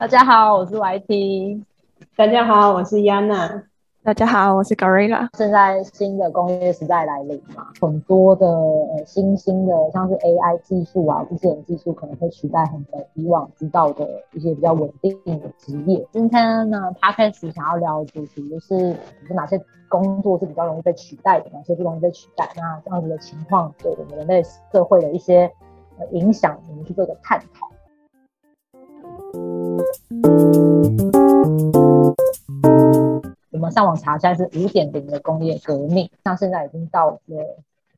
大家好，我是 YT。大家好，我是 Yana。大家好，我是 Gorilla。现在新的工业时代来临嘛，很多的呃新兴的，像是 AI 技术啊，机器人技术可能会取代很多以往知道的一些比较稳定的职业。今天呢 p a d c a 想要聊的主题就是有哪些工作是比较容易被取代的，哪些不容易被取代。那这样子的情况对我们人类社会的一些影响，我们去做一个探讨。我们上网查，现在是五点零的工业革命。像现在已经到了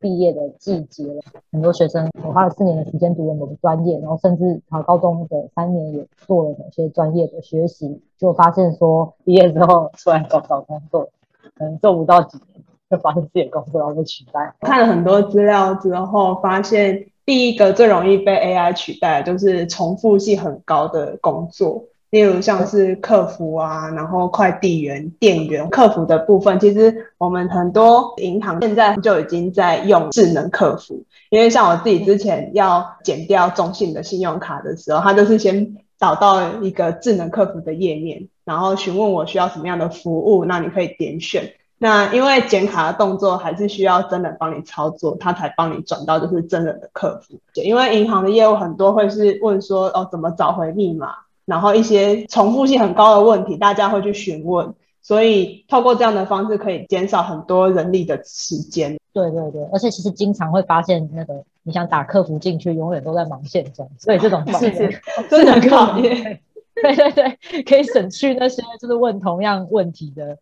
毕业的季节了，很多学生我花了四年的时间读了某个专业，然后甚至考高中的三年也做了某些专业的学习，就发现说毕业之后出来找找工作，可能做不到几年，就发现自己的工作要被取代。看了很多资料之后，发现第一个最容易被 AI 取代，就是重复性很高的工作。例如像是客服啊，然后快递员、店员、客服的部分，其实我们很多银行现在就已经在用智能客服。因为像我自己之前要减掉中信的信用卡的时候，他就是先导到一个智能客服的页面，然后询问我需要什么样的服务，那你可以点选。那因为剪卡的动作还是需要真人帮你操作，他才帮你转到就是真人的客服。因为银行的业务很多会是问说哦，怎么找回密码？然后一些重复性很高的问题，大家会去询问，所以透过这样的方式可以减少很多人力的时间。对对对，而且其实经常会发现，那个你想打客服进去，永远都在忙线中，所以这种是是 真的很考验。对对对，可以省去那些就是问同样问题的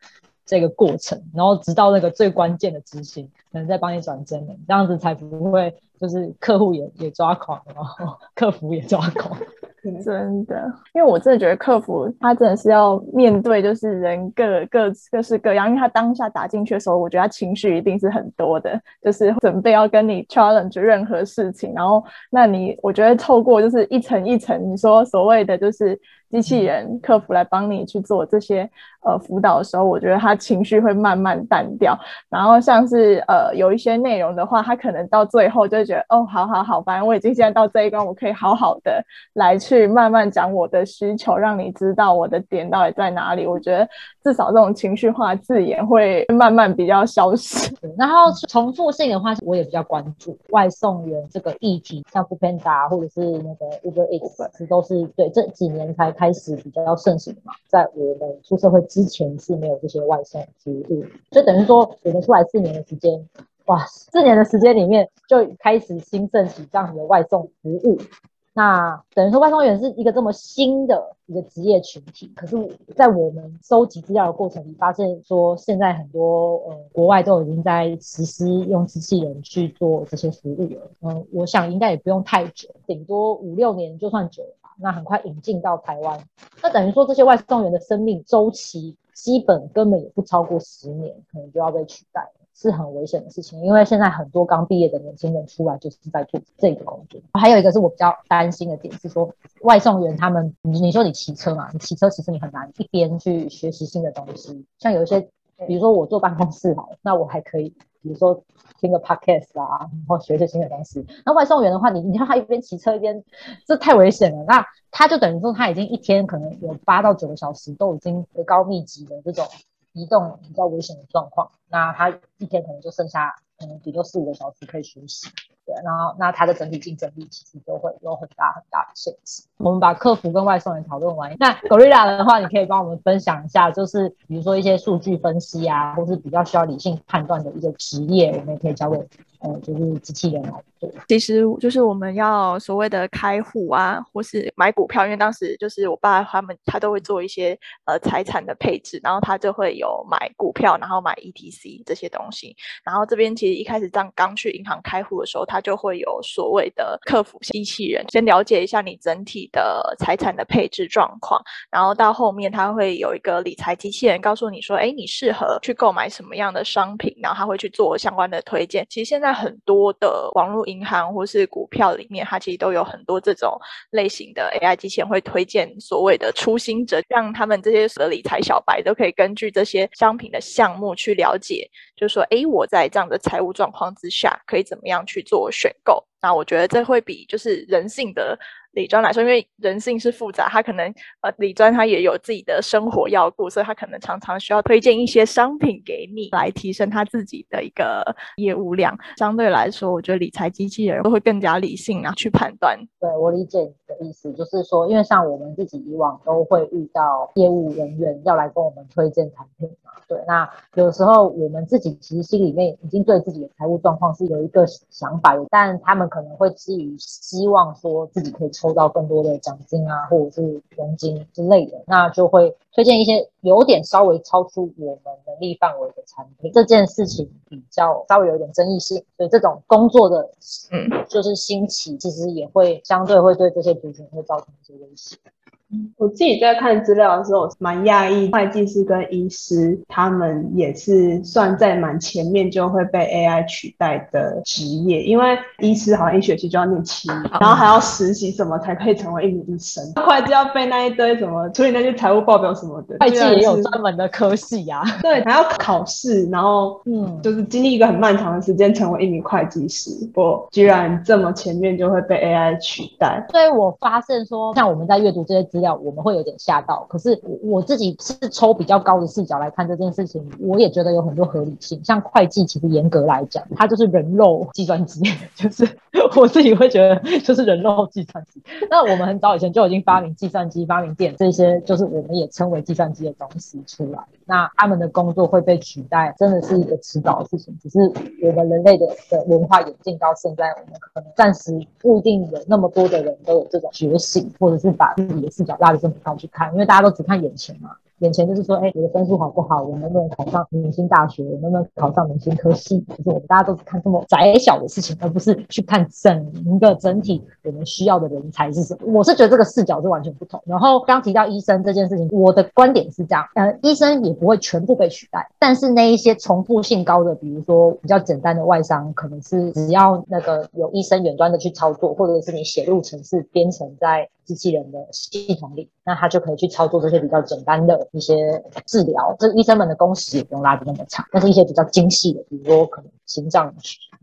这个过程，然后直到那个最关键的执行，可能再帮你转正了，这样子才不会就是客户也也抓狂，然后 客服也抓狂。真的，因为我真的觉得客服他真的是要面对，就是人各各各式各样。因为他当下打进去的时候，我觉得他情绪一定是很多的，就是准备要跟你 challenge 任何事情。然后，那你我觉得透过就是一层一层，你说所谓的就是。机器人客服来帮你去做这些呃辅导的时候，我觉得他情绪会慢慢淡掉。然后像是呃有一些内容的话，他可能到最后就觉得哦，好好好，反正我已经现在到这一关，我可以好好的来去慢慢讲我的需求，让你知道我的点到底在哪里。我觉得至少这种情绪化字眼会慢慢比较消失。然后重复性的话，我也比较关注外送员这个议题，像 Foodpanda 或者是那个 Uber Eats，都是对这几年才。开始比较盛行嘛，在我们出社会之前是没有这些外送服务，所以等于说我们出来四年的时间，哇，四年的时间里面就开始兴盛起这样的外送服务。那等于说外送员是一个这么新的一个职业群体，可是，在我们收集资料的过程里，发现说现在很多呃国外都已经在实施用机器人去做这些服务了。嗯，我想应该也不用太久，顶多五六年就算久了。那很快引进到台湾，那等于说这些外送员的生命周期基本根本也不超过十年，可能就要被取代，是很危险的事情。因为现在很多刚毕业的年轻人出来就是在做这个工作。还有一个是我比较担心的点是说，外送员他们，你说你骑车嘛，你骑车其实你很难一边去学习新的东西，像有一些，比如说我坐办公室好，那我还可以。比如说听个 podcast 啊，然后学一些新的东西。那外送员的话，你你看他一边骑车一边，这太危险了。那他就等于说他已经一天可能有八到九个小时都已经高密集的这种移动比较危险的状况。那他一天可能就剩下可能顶多四五个小时可以休息。对，然后那它的整体竞争力其实就会有很大很大的限制。我们把客服跟外送员讨论完，那 Gorilla 的话，你可以帮我们分享一下，就是比如说一些数据分析啊，或是比较需要理性判断的一个职业，我们也可以交给呃，就是机器人来做。其实就是我们要所谓的开户啊，或是买股票，因为当时就是我爸他们他都会做一些呃财产的配置，然后他就会有买股票，然后买 ETC 这些东西。然后这边其实一开始刚刚去银行开户的时候，他就会有所谓的客服机器人，先了解一下你整体。的财产的配置状况，然后到后面他会有一个理财机器人告诉你说，哎，你适合去购买什么样的商品，然后他会去做相关的推荐。其实现在很多的网络银行或是股票里面，它其实都有很多这种类型的 AI 机器人会推荐所谓的初心者，让他们这些的理财小白都可以根据这些商品的项目去了解，就是说，哎，我在这样的财务状况之下，可以怎么样去做选购。那我觉得这会比就是人性的李专来说，因为人性是复杂，他可能呃李专他也有自己的生活要顾，所以他可能常常需要推荐一些商品给你来提升他自己的一个业务量。相对来说，我觉得理财机器人都会更加理性啊去判断。对我理解你的意思，就是说，因为像我们自己以往都会遇到业务人员要来跟我们推荐产品嘛，对，那有时候我们自己其实心里面已经对自己的财务状况是有一个想法的，但他们可能会基于希望说自己可以抽到更多的奖金啊，或者是佣金之类的，那就会推荐一些有点稍微超出我们能力范围的产品。这件事情比较稍微有点争议性，所以这种工作的嗯就是兴起，其实也会相对会对这些族群会造成一些威胁。我自己在看资料的时候，蛮讶异，会计师跟医师他们也是算在蛮前面就会被 AI 取代的职业，因为医师好像一学期就要念七年，然后还要实习什么才可以成为一名医生。会计要背那一堆什么处理那些财务报表什么的，会计也有专门的科系呀。对，还要考试，然后嗯，就是经历一个很漫长的时间成为一名会计师。我居然这么前面就会被 AI 取代，所以我发现说，像我们在阅读这些资。要我们会有点吓到，可是我我自己是抽比较高的视角来看这件事情，我也觉得有很多合理性。像会计，其实严格来讲，它就是人肉计算机，就是我自己会觉得就是人肉计算机。那我们很早以前就已经发明计算机、发明电这些，就是我们也称为计算机的东西出来。那他们的工作会被取代，真的是一个迟早的事情。只是我们人类的的文化演进到现在，我们可能暂时不一定有那么多的人都有这种觉醒，或者是把自己的视角。拉得这么高去看，因为大家都只看眼前嘛。眼前就是说，哎，我的分数好不好？我能不能考上明星大学？能不能考上明星科系？就是我们大家都是看这么窄小的事情，而不是去看整一个整体我们需要的人才是什么。我是觉得这个视角是完全不同。然后刚提到医生这件事情，我的观点是这样：呃，医生也不会全部被取代，但是那一些重复性高的，比如说比较简单的外伤，可能是只要那个有医生远端的去操作，或者是你写入程式编程在机器人的系统里，那他就可以去操作这些比较简单的。一些治疗，这医生们的工时也不用拉得那么长，但是一些比较精细的，比如说可能心脏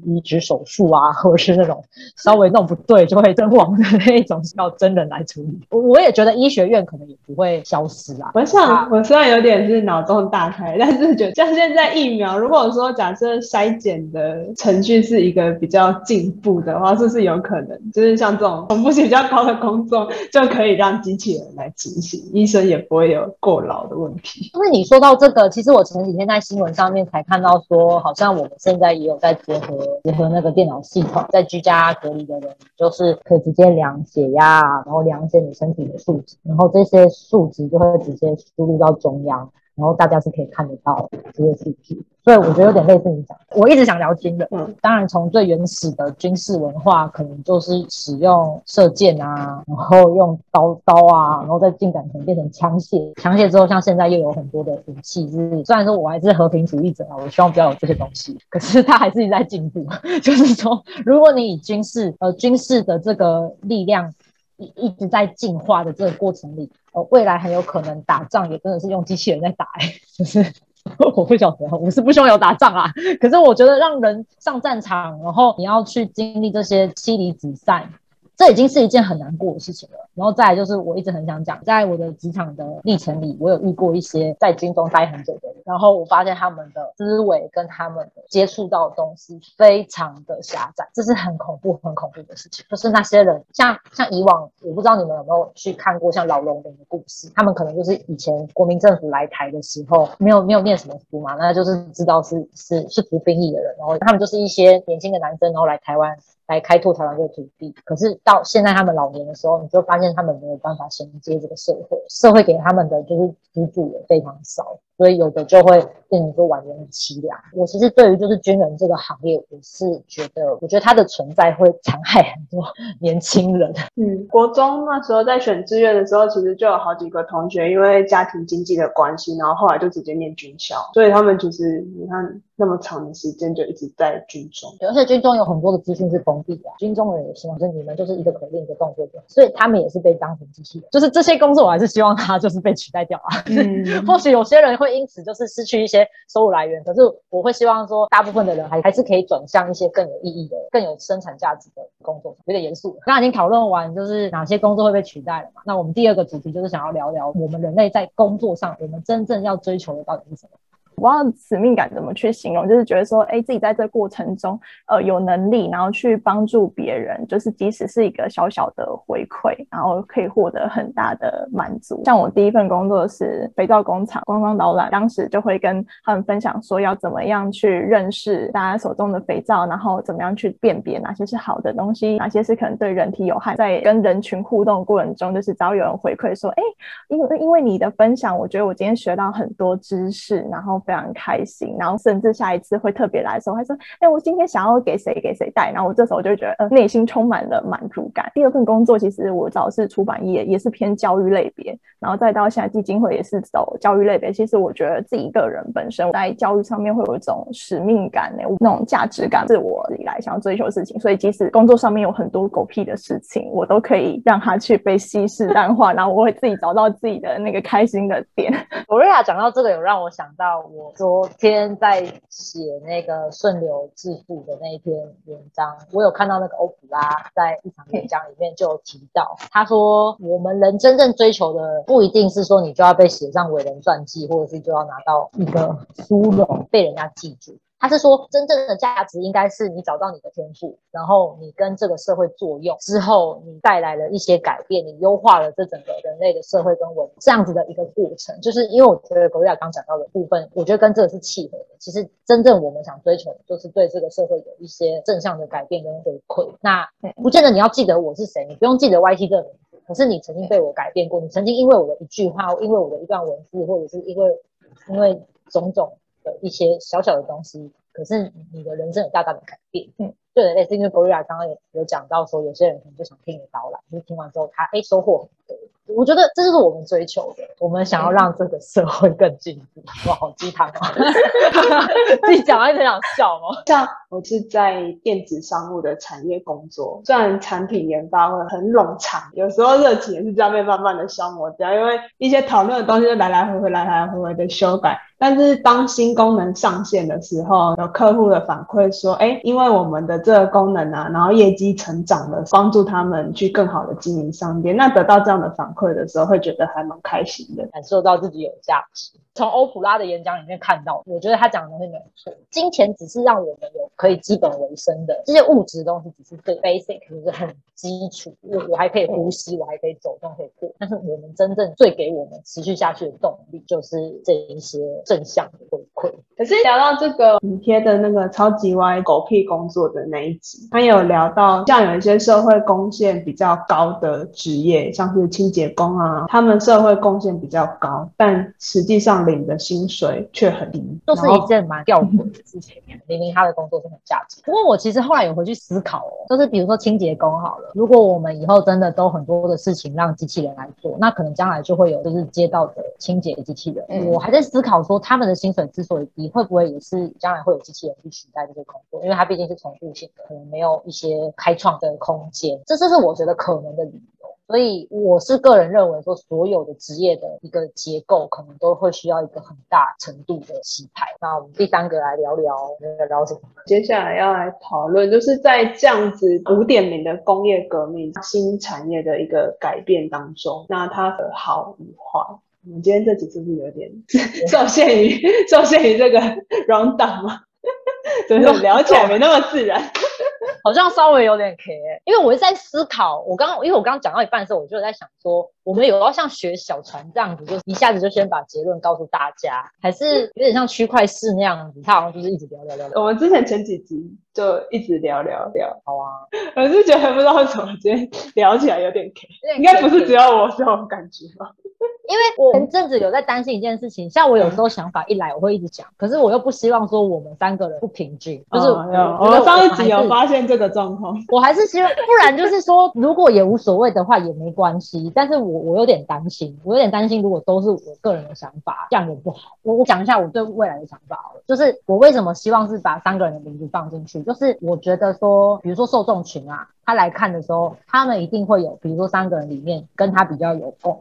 移植手术啊，或者是那种稍微弄不对就会身亡的那种，要真人来处理。我我也觉得医学院可能也不会消失啊。我想，我虽然有点是脑洞大开，但是觉得像现在疫苗，如果说假设筛检的程序是一个比较进步的话，是不是有可能就是像这种重复性比较高的工作 就可以让机器人来执行，医生也不会有过劳。的问题，因为你说到这个，其实我前几天在新闻上面才看到说，好像我们现在也有在结合结合那个电脑系统，在居家隔离的人，就是可以直接量血压，然后量一些你身体的数值，然后这些数值就会直接输入到中央。然后大家是可以看得到这些数据，所以我觉得有点类似你讲，我一直想聊军的，嗯，当然从最原始的军事文化，可能就是使用射箭啊，然后用刀刀啊，然后再进展成变成枪械，枪械之后，像现在又有很多的武器，是虽然说我还是和平主义者啊，我希望不要有这些东西，可是它还是在进步，就是说，如果你以军事呃军事的这个力量。一一直在进化的这个过程里，未来很有可能打仗也真的是用机器人在打，哎，就是 我不晓得，我是不希望有打仗啊，可是我觉得让人上战场，然后你要去经历这些妻离子散。这已经是一件很难过的事情了。然后再来就是，我一直很想讲，在我的职场的历程里，我有遇过一些在军中待很久的人，然后我发现他们的思维跟他们的接触到的东西非常的狭窄，这是很恐怖、很恐怖的事情。就是那些人，像像以往，我不知道你们有没有去看过像老龙林的故事，他们可能就是以前国民政府来台的时候，没有没有念什么书嘛，那就是知道是是是服兵役的人，然后他们就是一些年轻的男生，然后来台湾。来开拓台湾这个土地，可是到现在他们老年的时候，你就发现他们没有办法衔接这个社会，社会给他们的就是资助也非常少。所以有的就会变成说晚年很凄凉。我其实对于就是军人这个行业，我是觉得，我觉得他的存在会残害很多 年轻人。嗯，国中那时候在选志愿的时候，其实就有好几个同学因为家庭经济的关系，然后后来就直接念军校。所以他们其实你看那么长的时间就一直在军中。而且军中有很多的资讯是封闭的，军中人也希望，就是你们就是一个口令一个动作就好，所以他们也是被当成机器人。就是这些工作，我还是希望他就是被取代掉啊。嗯 或许有些人会因此就是失去一些收入来源，可是我会希望说，大部分的人还还是可以转向一些更有意义的、更有生产价值的工作。有点严肃，刚刚已经讨论完，就是哪些工作会被取代了嘛？那我们第二个主题就是想要聊聊我们人类在工作上，我们真正要追求的到底是什么？我不知道使命感怎么去形容，就是觉得说，哎，自己在这过程中，呃，有能力，然后去帮助别人，就是即使是一个小小的回馈，然后可以获得很大的满足。像我第一份工作是肥皂工厂观光导览，当时就会跟他们分享说，要怎么样去认识大家手中的肥皂，然后怎么样去辨别哪些是好的东西，哪些是可能对人体有害。在跟人群互动过程中，就是只要有人回馈说，哎，因为因为你的分享，我觉得我今天学到很多知识，然后非常开心，然后甚至下一次会特别来的时候，还说，哎，我今天想要给谁给谁带，然后我这时候就觉得，呃，内心充满了满足感。第二份工作其实我找的是出版业，也是偏教育类别，然后再到现在基金会也是走教育类别。其实我觉得自己个人本身在教育上面会有一种使命感呢，那种价值感是我以来想要追求事情。所以即使工作上面有很多狗屁的事情，我都可以让它去被稀释淡化，然后我会自己找到自己的那个开心的点。罗瑞亚讲到这个，有让我想到我昨天在写那个顺流致富的那一篇文章，我有看到那个欧普拉在一场演讲里面就有提到，他说我们人真正追求的不一定是说你就要被写上伟人传记，或者是就要拿到一个殊荣被人家记住。他是说，真正的价值应该是你找到你的天赋，然后你跟这个社会作用之后，你带来了一些改变，你优化了这整个人类的社会跟文这样子的一个过程。就是因为我觉得格瑞亚刚讲到的部分，我觉得跟这个是契合的。其实真正我们想追求的就是对这个社会有一些正向的改变跟回馈。那不见得你要记得我是谁，你不用记得 YT 这个名字，可是你曾经被我改变过，你曾经因为我的一句话，因为我的一段文字，或者是因为因为种种。的一些小小的东西，可是你的人生有大大的改变。嗯，对，类似因为 Gloria 刚刚有有讲到说，有些人可能就想听你导览，就是听完之后他哎收获很多。我觉得这就是我们追求的，我们想要让这个社会更进步。哇，好鸡汤啊！自己讲完一直想笑哦。像我是在电子商务的产业工作，虽然产品研发会很冗长，有时候热情也是这样被慢慢的消磨掉，因为一些讨论的东西就来来回回、来来回回的修改。但是当新功能上线的时候，有客户的反馈说，哎，因为我们的这个功能啊，然后业绩成长了，帮助他们去更好的经营商店。那得到这样的反馈的时候，会觉得还蛮开心的，感受到自己有价值。从欧普拉的演讲里面看到，我觉得他讲的东西没错。金钱只是让我们有可以基本维生的这些物质东西，只是最 basic，就是很基础。我我还可以呼吸，我还可以走动，可以过。但是我们真正最给我们持续下去的动力，就是这一些正向的回馈。可是聊到这个补贴的那个超级歪狗屁工作的那一集，他有聊到像有一些社会贡献比较高的职业，像是清洁工啊，他们社会贡献比较高，但实际上领的薪水却很低，就是一件蛮吊诡的事情。明明他的工作是很价值，不过我其实后来有回去思考哦，就是比如说清洁工好了，如果我们以后真的都很多的事情让机器人来做，那可能将来就会有就是街道的清洁机器人。我还在思考说，他们的薪水之所以低，会不会也是将来会有机器人去取代这些工作？因为它毕竟是重复性的，可能没有一些开创的空间。这这是我觉得可能的理由。所以我是个人认为说，所有的职业的一个结构，可能都会需要一个很大程度的洗牌。那我们第三个来聊聊那个聊什么？接下来要来讨论，就是在这样子五点零的工业革命、新产业的一个改变当中，那它的好与坏。我们今天这集是不是有点 受限于受限于这个 round down 吗？就是 聊起来没那么自然。好像稍微有点 K，因为我是在思考，我刚因为我刚刚讲到一半的时候，我就在想说，我们有要像学小船这样子，就一下子就先把结论告诉大家，还是有点像区块式那样子，他好像就是一直聊聊聊。我们之前前几集就一直聊聊聊，好啊，我是觉得不知道为什么今天聊起来有点 K，应该不是只有我这种感觉吧？因为我前阵子有在担心一件事情，像我有时候想法一来，我会一直讲，可是我又不希望说我们三个人不平均，就是我们上一集有发现这个状况，我还是希望，不然就是说，如果也无所谓的话也没关系，但是我我有点担心，我有点担心，如果都是我个人的想法，这样也不好。我我讲一下我对未来的想法好了，就是我为什么希望是把三个人的名字放进去，就是我觉得说，比如说受众群啊，他来看的时候，他们一定会有，比如说三个人里面跟他比较有共。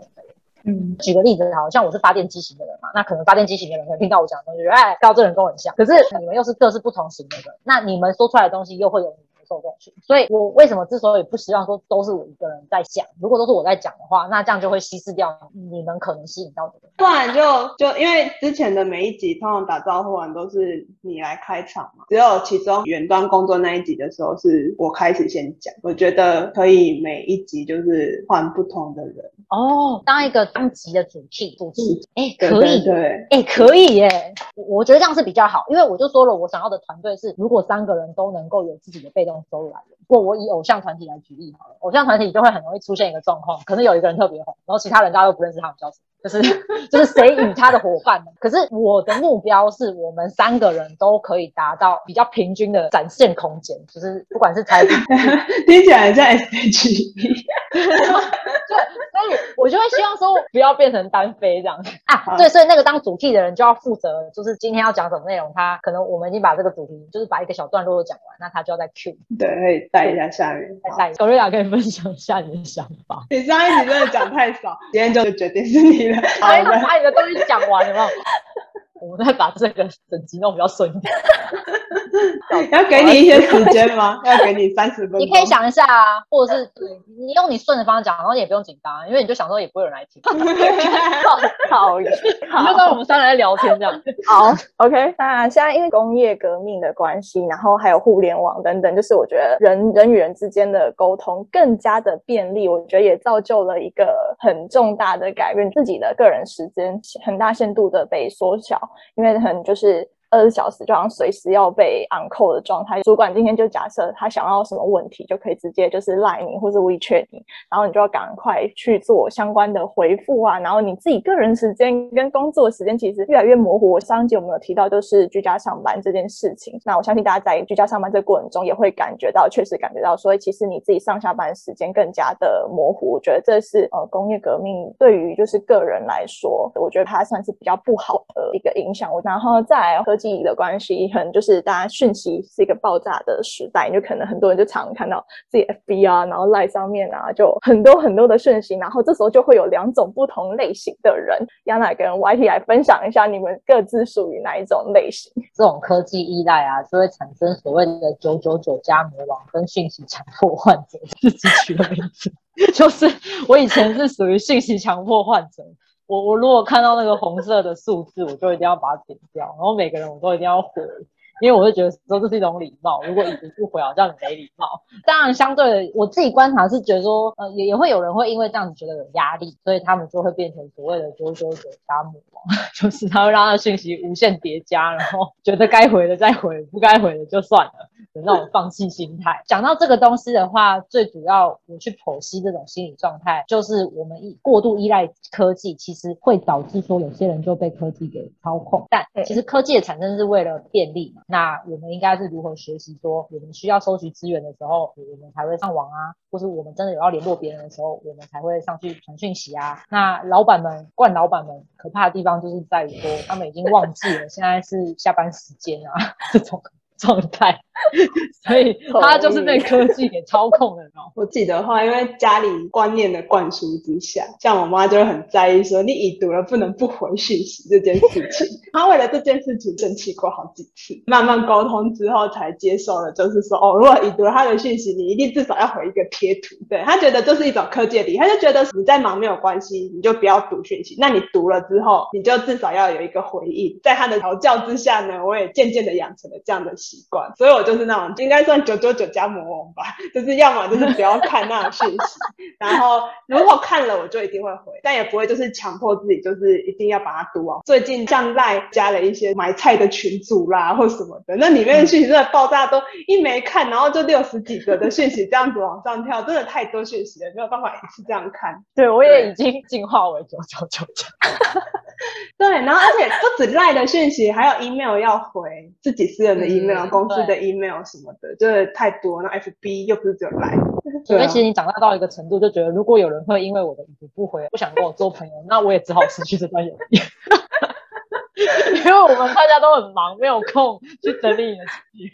嗯，举个例子，好像我是发电机型的人嘛，那可能发电机型的人会听到我讲的东西，哎，高这人跟我很像。可是你们又是各是不同型的人，那你们说出来的东西又会有。受众群，所以我为什么之所以不希望说都是我一个人在讲，如果都是我在讲的话，那这样就会稀释掉你们可能吸引到的人。不然就就因为之前的每一集通常打招呼完都是你来开场嘛，只有其中远端工作那一集的时候是我开始先讲。我觉得可以每一集就是换不同的人哦，当一个当集的主题主题，哎，可以，对，哎，可以耶，我觉得这样是比较好，因为我就说了，我想要的团队是如果三个人都能够有自己的被动。收入来源。如果我以偶像团体来举例好了，偶像团体就会很容易出现一个状况，可能有一个人特别红，然后其他人大家都不认识他们叫什么，就是就是谁与他的伙伴呢？可是我的目标是我们三个人都可以达到比较平均的展现空间，就是不管是财富，听起来在 S H E。对，所以我就会希望说不要变成单飞这样啊。对，所以那个当主题的人就要负责，就是今天要讲什么内容，他可能我们已经把这个主题，就是把一个小段落讲完，那他就要再 Q。对，可以带一下下面。带狗瑞雅可以分享一下你的想法。你上一集真的讲太少，今天就决定是你了。好，把你的东西讲完了吗？我们再把这个整集弄比较顺一点。要给你一些 时间吗？要给你三十分钟。你可以想一下啊，或者是你用你顺的方式讲，然后你也不用紧张，因为你就想说也不会有人来听。好，你就当我们三人在聊天这样。好，OK。那现在因为工业革命的关系，然后还有互联网等等，就是我觉得人人与人之间的沟通更加的便利，我觉得也造就了一个很重大的改变，自己的个人时间很大限度的被缩小，因为很就是。二十小时就好像随时要被 on call 的状态，主管今天就假设他想要什么问题，就可以直接就是赖你或者 WeChat 你，然后你就要赶快去做相关的回复啊。然后你自己个人时间跟工作时间其实越来越模糊。我上一集有没有提到就是居家上班这件事情？那我相信大家在居家上班这个过程中也会感觉到，确实感觉到，所以其实你自己上下班时间更加的模糊。我觉得这是呃工业革命对于就是个人来说，我觉得它算是比较不好的一个影响。然后再科技利益的关系，可能就是大家讯息是一个爆炸的时代，就可能很多人就常看到自己 FB 啊，然后 Line 上面啊，就很多很多的讯息，然后这时候就会有两种不同类型的人，亚娜跟 YT 来分享一下，你们各自属于哪一种类型？这种科技依赖啊，就会产生所谓的九九九加魔王跟讯息强迫患者，自己取的名字，就是我以前是属于信息强迫患者。我我如果看到那个红色的数字，我就一定要把它点掉，然后每个人我都一定要回，因为我会觉得说这是一种礼貌。如果已读不回，好像很没礼貌。当然，相对的，我自己观察是觉得说，呃，也也会有人会因为这样子觉得有压力，所以他们就会变成所谓的九九九加魔王，就是他会让他的讯息无限叠加，然后觉得该回的再回，不该回的就算了。那种放弃心态。讲到这个东西的话，最主要我去剖析这种心理状态，就是我们依过度依赖科技，其实会导致说有些人就被科技给操控。但其实科技的产生是为了便利嘛，那我们应该是如何学习？说我们需要收集资源的时候，我们才会上网啊，或是我们真的有要联络别人的时候，我们才会上去传讯息啊。那老板们，惯老板们可怕的地方就是在于说，他们已经忘记了现在是下班时间啊，这种。状态，所以他就是被科技给操控了哦。我记得话，因为家里观念的灌输之下，像我妈就会很在意说，你已读了不能不回讯息这件事情。她为了这件事情生气过好几次，慢慢沟通之后才接受了，就是说，哦，如果已读了他的讯息，你一定至少要回一个贴图。对他觉得这是一种科技力，他就觉得你在忙没有关系，你就不要读讯息。那你读了之后，你就至少要有一个回应。在他的调教之下呢，我也渐渐的养成了这样的。习惯，所以我就是那种应该算九九九加魔王吧，就是要么就是不要看那种讯息，然后如果看了我就一定会回，但也不会就是强迫自己就是一定要把它读完。最近像赖加了一些买菜的群组啦或什么的，那里面的讯息真的爆炸，都一没看，然后就六十几个的讯息这样子往上跳，真的太多讯息了，没有办法一次这样看。对我也已经进化为九九九九。对，然后而且不止赖的讯息，还有 email 要回，自己私人的 email、公司的 email 什么的，就是太多。那 FB 又不是只有来，所以其实你长大到一个程度，就觉得如果有人会因为我的语不回，不想跟我做朋友，那我也只好失去这段友谊。因为我们大家都很忙，没有空去整理你的记忆。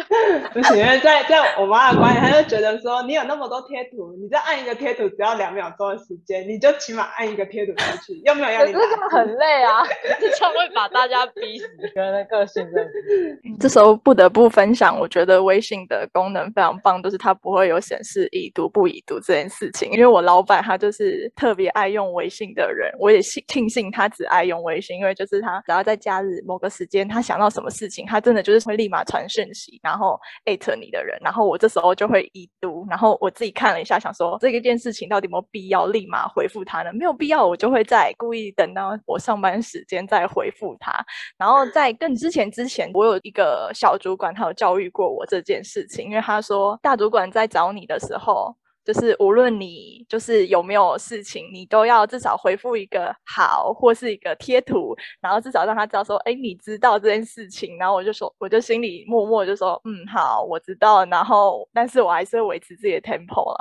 不行，因为在在我妈的观念，她就觉得说，你有那么多贴图，你再按一个贴图只要两秒钟的时间，你就起码按一个贴图出去，又没有要你。可是这样很累啊，这样会把大家逼死。人的个性真的。这时候不得不分享，我觉得微信的功能非常棒，就是它不会有显示已读不已读这件事情。因为我老板他就是特别爱用微信的人，我也庆庆幸他只爱用微信，因为就是他。只要在假日某个时间，他想到什么事情，他真的就是会立马传讯息，然后艾特你的人，然后我这时候就会已读，然后我自己看了一下，想说这一件事情到底有没有必要立马回复他呢？没有必要，我就会在故意等到我上班时间再回复他。然后在更之前之前，我有一个小主管，他有教育过我这件事情，因为他说大主管在找你的时候。就是无论你就是有没有事情，你都要至少回复一个好或是一个贴图，然后至少让他知道说，哎，你知道这件事情。然后我就说，我就心里默默就说，嗯，好，我知道。然后，但是我还是会维持自己的 tempo 了。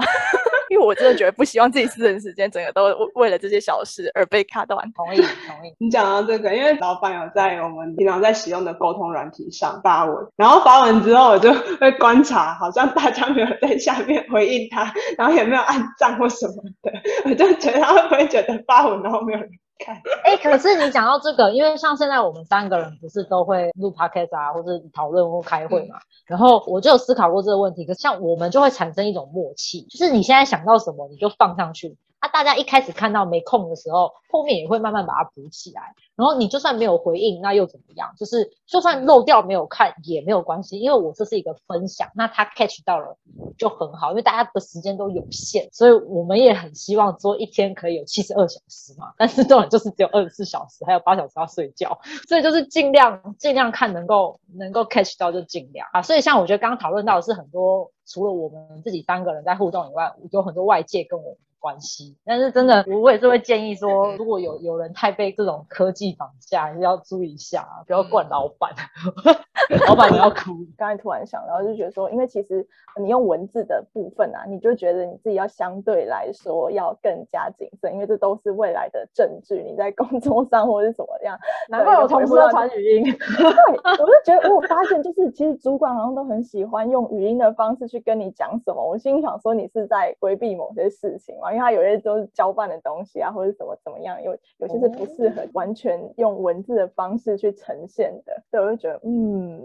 因为我真的觉得不希望自己私人时间整个都为了这些小事而被卡断。同意，同意。你讲到这个，因为老板有在我们平常在使用的沟通软体上发文，然后发文之后我就会观察，好像大家没有在下面回应他，然后也没有按赞或什么的，我就觉得他会不会觉得发文然后没有人？哎，可是你讲到这个，因为像现在我们三个人不是都会录 podcast 啊，或者讨论或开会嘛，然后我就有思考过这个问题。可是像我们就会产生一种默契，就是你现在想到什么，你就放上去。啊，大家一开始看到没空的时候，后面也会慢慢把它补起来。然后你就算没有回应，那又怎么样？就是就算漏掉没有看也没有关系，因为我这是一个分享，那他 catch 到了就很好。因为大家的时间都有限，所以我们也很希望说一天可以有七十二小时嘛。但是重点就是只有二十四小时，还有八小时要睡觉，所以就是尽量尽量看能够能够 catch 到就尽量啊。所以像我觉得刚刚讨论到的是很多，除了我们自己三个人在互动以外，有很多外界跟我们。关系，但是真的，我也是会建议说，如果有有人太被这种科技绑架，要注意一下，不要惯老板，老板你要哭。刚才突然想到，就觉得说，因为其实你用文字的部分啊，你就觉得你自己要相对来说要更加谨慎，因为这都是未来的证据。你在工作上或是怎么样，难怪我同事要传语音。对，我就觉得，我发现就是其实主管好像都很喜欢用语音的方式去跟你讲什么。我心里想说，你是在规避某些事情吗？因为他有些都是交办的东西啊，或者怎么怎么样，有有些是不适合完全用文字的方式去呈现的，所以我就觉得，嗯，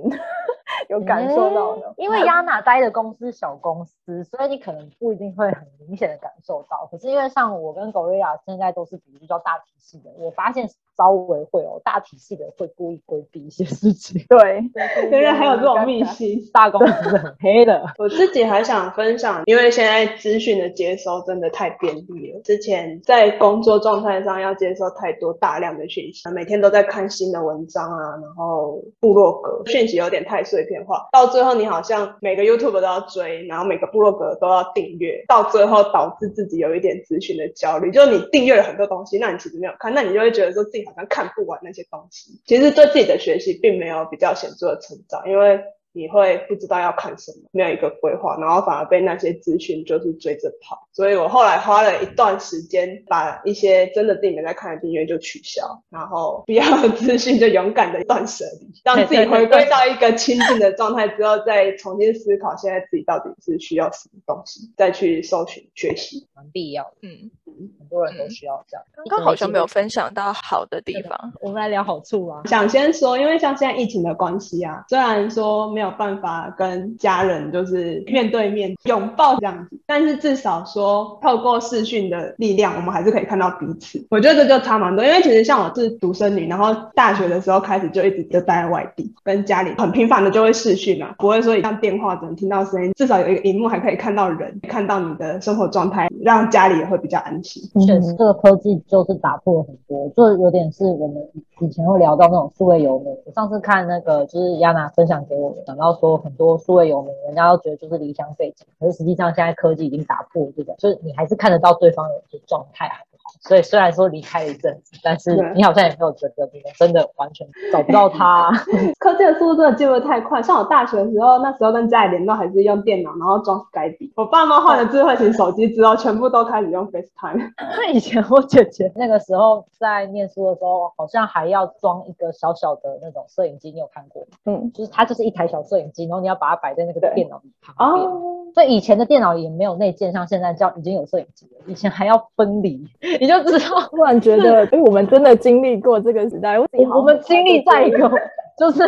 有感受到呢。因为亚娜待的公司小公司，所以你可能不一定会很明显的感受到。可是因为像我跟 Gloria 现在都是比较大体系的，我发现。稍微会有大体系的会故意规避一些事情，对，原来还有这种秘辛，大公司很黑的。我自己还想分享，因为现在资讯的接收真的太便利了。之前在工作状态上要接收太多大量的讯息，每天都在看新的文章啊，然后部落格讯息有点太碎片到最后你好像每个 YouTube 都要追，然后每个部落格都要订阅，到最后导致自己有一点咨询的焦虑。就是你订阅了很多东西，那你其实没有看，那你就会觉得说自己。好像看不完那些东西，其实对自己的学习并没有比较显著的成长，因为。你会不知道要看什么，没有一个规划，然后反而被那些资讯就是追着跑。所以我后来花了一段时间，把一些真的自己没在看的订阅就取消，然后不要的资讯就勇敢的断舍离，让自己回归到一个清静的状态之后，再重新思考现在自己到底是需要什么东西，再去搜寻学习，蛮必要的。嗯，很多人都需要这样。刚刚好像没有分享到好的地方，我们来聊好处啊。想先说，因为像现在疫情的关系啊，虽然说没有没有办法跟家人就是面对面拥抱这样子，但是至少说透过视讯的力量，我们还是可以看到彼此。我觉得这就差蛮多，因为其实像我是独生女，然后大学的时候开始就一直就待在外地，跟家里很频繁的就会视讯嘛，不会说像电话只能听到声音，至少有一个荧幕还可以看到人，看到你的生活状态，让家里也会比较安心。确实，这个科技就是打破了很多，就有点是我们以前会聊到那种数位游民。我上次看那个就是亚娜分享给我的，讲到说很多数位有名，人家都觉得就是离乡背景，可是实际上现在科技已经打破这个，就是你还是看得到对方的状态啊。所以虽然说离开了一阵子，但是你好像也没有觉得你们真的完全找不到他。科技的速度真的进步太快，像我大学的时候，那时候跟家里联络还是用电脑，然后装 Skype。我爸妈换了智慧型手机之后，全部都开始用 FaceTime。那以前我姐姐那个时候在念书的时候，好像还要装一个小小的那种摄影机，你有看过吗？嗯，就是它就是一台小摄影机，然后你要把它摆在那个电脑旁边。所以以前的电脑也没有内建，像现在叫已经有摄影机了。以前还要分离。你就知道，突然觉得，哎，我们真的经历过这个时代。我们经历在一个，就是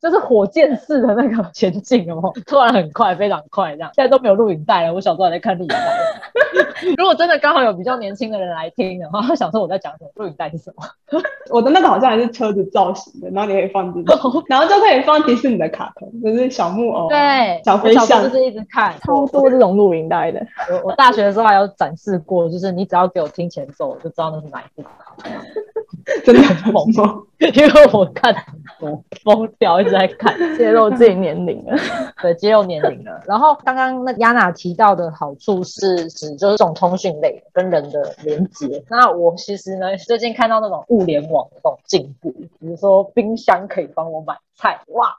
就是火箭式的那个前进哦，突然很快，非常快，这样。现在都没有录影带了，我小时候还在看录影带。如果真的刚好有比较年轻的人来听的话，想说我在讲什么？录影带是什么？我的那个好像还是车子造型的，然后你可以放进去，然后就可以放迪士尼的卡通，就是小木偶，对，小飞象，就是一直看，超多这种录影带的。我我大学的时候还有展示过，就是你只要给我听前奏，我就知道那是哪一部。真的很疯吗？因为我看很多疯掉，一直在看，揭露自己年龄了。对，揭露年龄了。然后刚刚那亚娜提到的好处是指就是这种通讯类跟人的连接。那我其实呢，最近看到那种物联网的这种进步，比如说冰箱可以帮我买菜，哇，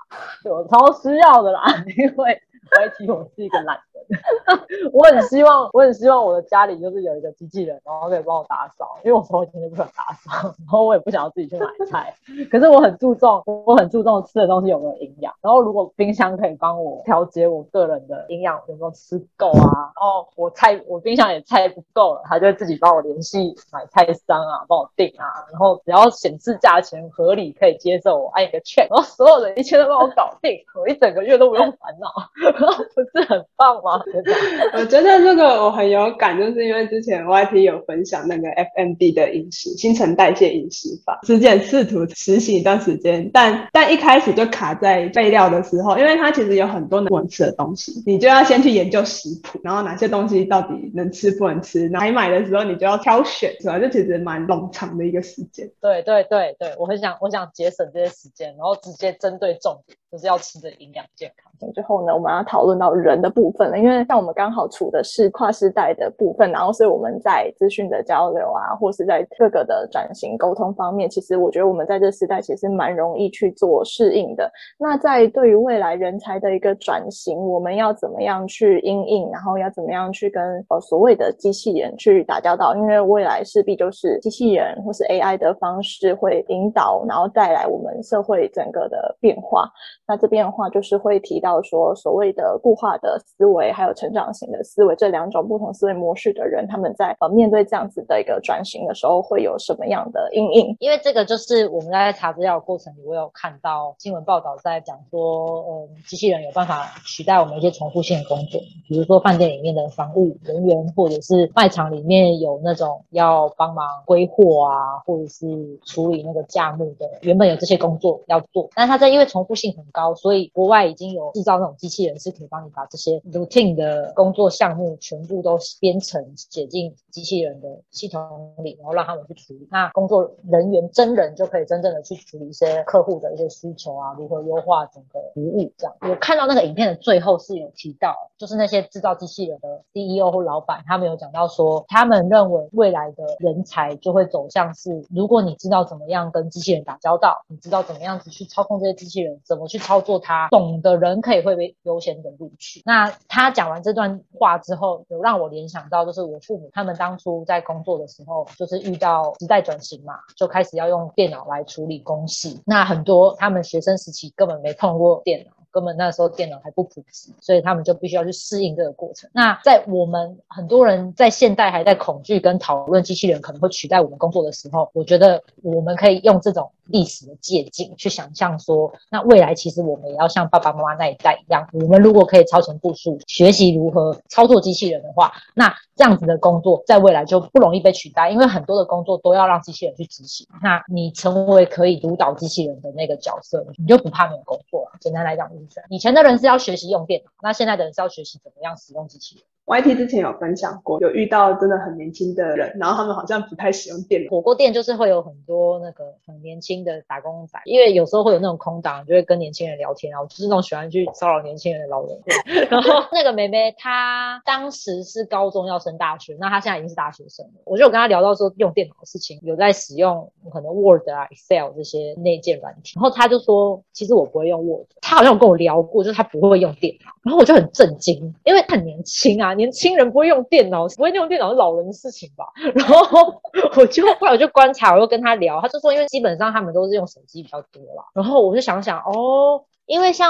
我超需要的啦，因为。我提我是一个懒人，我很希望，我很希望我的家里就是有一个机器人，然后可以帮我打扫，因为我从以前就不想打扫，然后我也不想要自己去买菜，可是我很注重，我很注重吃的东西有没有营养，然后如果冰箱可以帮我调节我个人的营养有没有吃够啊，然后我菜我冰箱也菜不够了，它就会自己帮我联系买菜商啊，帮我订啊，然后只要显示价钱合理可以接受，我按一个 check，然后所有的一切都帮我搞定，我一整个月都不用烦恼。不是很棒吗？我觉得这个我很有感，就是因为之前 YT 有分享那个 FMD 的饮食新陈代谢饮食法，之前试图实行一段时间，但但一开始就卡在备料的时候，因为它其实有很多能吃的东西，你就要先去研究食谱，然后哪些东西到底能吃不能吃，买买的时候你就要挑选，是吧？这其实蛮冗长的一个时间。对对对对，我很想我想节省这些时间，然后直接针对重点，就是要吃的营养健康。最后呢，我们要讨论到人的部分了，因为像我们刚好处的是跨世代的部分，然后所以我们在资讯的交流啊，或是在各个的转型沟通方面，其实我觉得我们在这时代其实蛮容易去做适应的。那在对于未来人才的一个转型，我们要怎么样去应应，然后要怎么样去跟呃所谓的机器人去打交道？因为未来势必就是机器人或是 AI 的方式会引导，然后带来我们社会整个的变化。那这变化就是会提到。说所谓的固化的思维，还有成长型的思维这两种不同思维模式的人，他们在呃面对这样子的一个转型的时候，会有什么样的阴影？因为这个就是我们在查资料的过程里，我有看到新闻报道在讲说，嗯，机器人有办法取代我们一些重复性的工作，比如说饭店里面的防务人员，或者是卖场里面有那种要帮忙归货啊，或者是处理那个价目的，原本有这些工作要做，但是它在因为重复性很高，所以国外已经有。制造那种机器人是可以帮你把这些 routine 的工作项目全部都编程写进机器人的系统里，然后让他们去处理。那工作人员真人就可以真正的去处理一些客户的一些需求啊，如何优化整个服务这样。我看到那个影片的最后是有提到，就是那些制造机器人的 CEO 或老板，他们有讲到说，他们认为未来的人才就会走向是，如果你知道怎么样跟机器人打交道，你知道怎么样子去操控这些机器人，怎么去操作它，懂的人可以。会被优先的录取。那他讲完这段话之后，有让我联想到，就是我父母他们当初在工作的时候，就是遇到时代转型嘛，就开始要用电脑来处理公事。那很多他们学生时期根本没碰过电脑。根本那时候电脑还不普及，所以他们就必须要去适应这个过程。那在我们很多人在现代还在恐惧跟讨论机器人可能会取代我们工作的时候，我觉得我们可以用这种历史的借鉴，去想象说，那未来其实我们也要像爸爸妈妈那一代一样，我们如果可以超前部署，学习如何操作机器人的话，那这样子的工作在未来就不容易被取代，因为很多的工作都要让机器人去执行。那你成为可以主导机器人的那个角色，你就不怕没有工作了。简单来讲就是。以前的人是要学习用电脑，那现在的人是要学习怎么样使用机器人。YT 之前有分享过，有遇到真的很年轻的人，然后他们好像不太使用电脑。火锅店就是会有很多那个很年轻的打工仔，因为有时候会有那种空档，就会跟年轻人聊天啊。我就是那种喜欢去骚扰年轻人的老人。然后那个妹妹她当时是高中要升大学，那她现在已经是大学生了。我就有跟她聊到说用电脑的事情，有在使用可能 Word 啊、Excel 这些内建软体。然后她就说，其实我不会用 Word。她好像有跟我聊过，就是她不会用电脑。然后我就很震惊，因为她很年轻啊。年轻人不会用电脑，不会用电脑是老人的事情吧？然后我就后来我就观察，我就跟他聊，他就说，因为基本上他们都是用手机比较多啦。然后我就想想，哦。因为像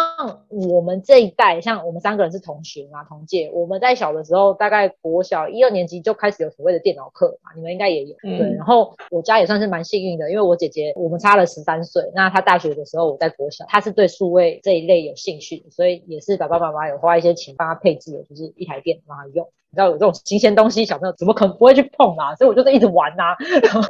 我们这一代，像我们三个人是同学嘛，同届。我们在小的时候，大概国小一二年级就开始有所谓的电脑课嘛，你们应该也有。对，然后我家也算是蛮幸运的，因为我姐姐我们差了十三岁，那她大学的时候我在国小，她是对数位这一类有兴趣，所以也是爸爸妈妈有花一些钱帮她配置的，就是一台电脑让她用。你知道有这种新鲜东西，小朋友怎么可能不会去碰啊？所以我就在一直玩啊，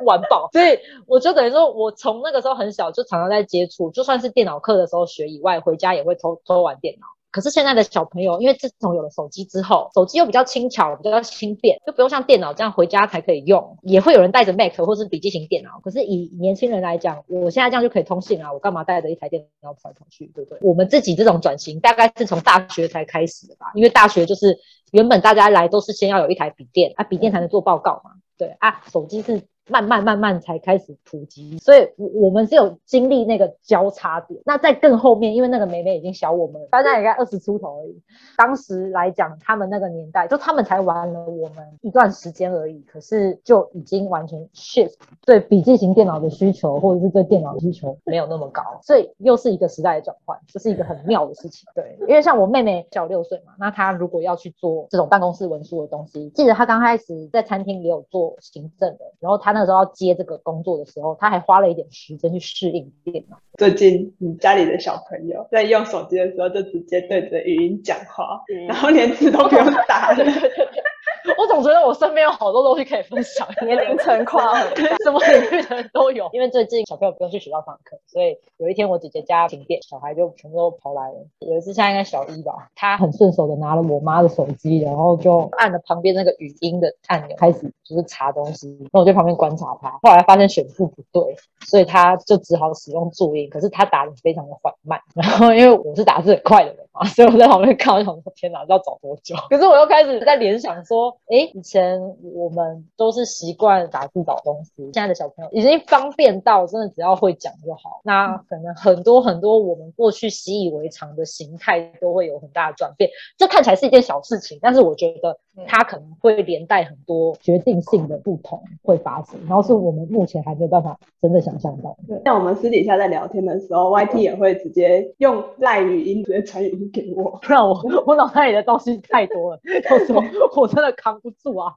玩爆。所以我就等于说，我从那个时候很小就常常在接触，就算是电脑课的时候学以外，回家也会偷偷玩电脑。可是现在的小朋友，因为自从有了手机之后，手机又比较轻巧，比较轻便，就不用像电脑这样回家才可以用。也会有人带着 Mac 或是笔记型电脑。可是以年轻人来讲，我现在这样就可以通信啊，我干嘛带着一台电脑跑来跑去，对不对？我们自己这种转型大概是从大学才开始的吧，因为大学就是原本大家来都是先要有一台笔电啊，笔电才能做报告嘛，对啊，手机是。慢慢慢慢才开始普及，所以我们是有经历那个交叉点。那在更后面，因为那个妹妹已经小我们，大概也该二十出头而已。当时来讲，他们那个年代，就他们才玩了我们一段时间而已，可是就已经完全 shift 对笔记型电脑的需求，或者是对电脑需求没有那么高，所以又是一个时代的转换，这是一个很妙的事情。对，因为像我妹妹小六岁嘛，那她如果要去做这种办公室文书的东西，记得她刚开始在餐厅也有做行政的，然后她。那时候要接这个工作的时候，他还花了一点时间去适应电脑。最近你家里的小朋友在用手机的时候，就直接对着语音讲话，然后连字都不用打了。我总觉得我身边有好多东西可以分享，年龄层跨很什么领域的人都有。因为最近小朋友不用去学校上课，所以有一天我姐姐家停电，小孩就全部都跑来了。有一次现在应该小一吧，他很顺手的拿了我妈的手机，然后就按了旁边那个语音的按钮，开始就是查东西。那我在旁边观察他，后来发现选字不对，所以他就只好使用注音，可是他打的非常的缓慢。然后因为我是打字很快的人嘛，所以我在旁边看，我想说天哪，要找多久？可是我又开始在联想说。哎，以前我们都是习惯打字找东西，现在的小朋友已经方便到真的只要会讲就好。那可能很多很多我们过去习以为常的形态都会有很大的转变。这看起来是一件小事情，但是我觉得它可能会连带很多决定性的不同会发生，然后是我们目前还没有办法真的想象到。对，像我们私底下在聊天的时候，YT 也会直接用赖语音直接传语音给我，不然我 我脑袋里的东西太多了，到时候我真的扛。不住啊！